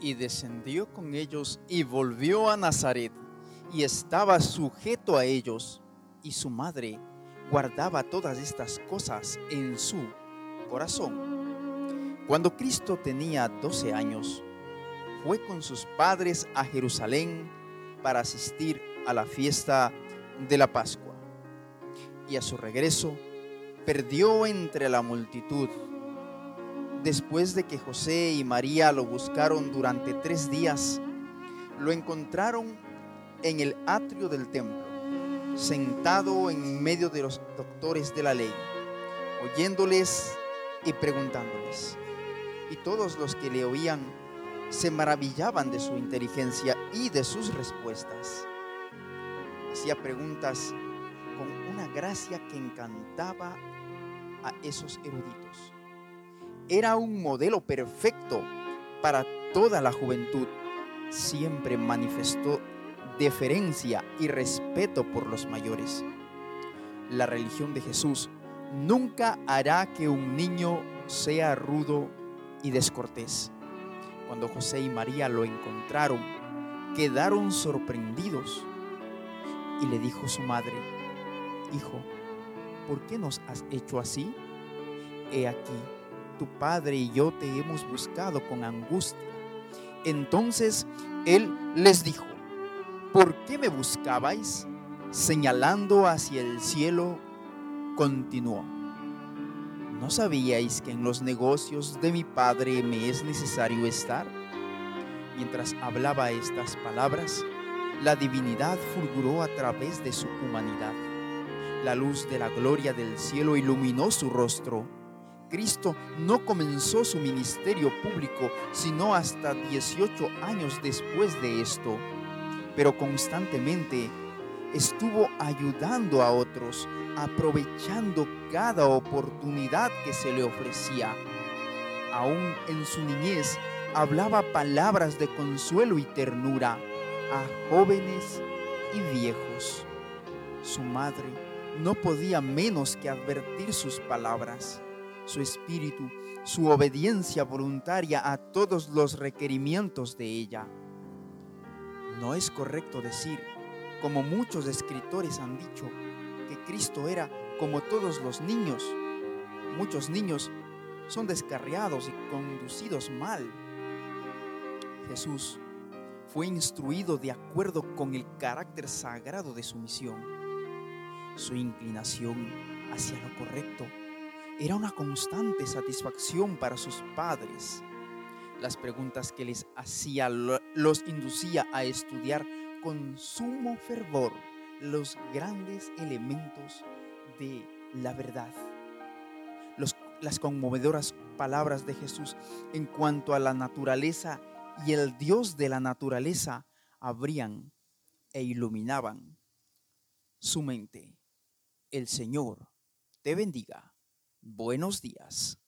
y descendió con ellos y volvió a Nazaret y estaba sujeto a ellos y su madre guardaba todas estas cosas en su corazón. Cuando Cristo tenía 12 años, fue con sus padres a Jerusalén para asistir a la fiesta de la Pascua. Y a su regreso, perdió entre la multitud Después de que José y María lo buscaron durante tres días, lo encontraron en el atrio del templo, sentado en medio de los doctores de la ley, oyéndoles y preguntándoles. Y todos los que le oían se maravillaban de su inteligencia y de sus respuestas. Hacía preguntas con una gracia que encantaba a esos eruditos era un modelo perfecto para toda la juventud. Siempre manifestó deferencia y respeto por los mayores. La religión de Jesús nunca hará que un niño sea rudo y descortés. Cuando José y María lo encontraron, quedaron sorprendidos y le dijo su madre, Hijo, ¿por qué nos has hecho así? He aquí, tu padre y yo te hemos buscado con angustia. Entonces él les dijo, ¿por qué me buscabais? Señalando hacia el cielo, continuó. ¿No sabíais que en los negocios de mi padre me es necesario estar? Mientras hablaba estas palabras, la divinidad fulguró a través de su humanidad. La luz de la gloria del cielo iluminó su rostro Cristo no comenzó su ministerio público sino hasta 18 años después de esto, pero constantemente estuvo ayudando a otros, aprovechando cada oportunidad que se le ofrecía. Aún en su niñez hablaba palabras de consuelo y ternura a jóvenes y viejos. Su madre no podía menos que advertir sus palabras su espíritu, su obediencia voluntaria a todos los requerimientos de ella. No es correcto decir, como muchos escritores han dicho, que Cristo era como todos los niños. Muchos niños son descarriados y conducidos mal. Jesús fue instruido de acuerdo con el carácter sagrado de su misión. Su inclinación hacia lo correcto era una constante satisfacción para sus padres. Las preguntas que les hacía los inducía a estudiar con sumo fervor los grandes elementos de la verdad. las conmovedoras palabras de Jesús en cuanto a la naturaleza y el Dios de la naturaleza abrían e iluminaban su mente. El Señor te bendiga. Buenos días.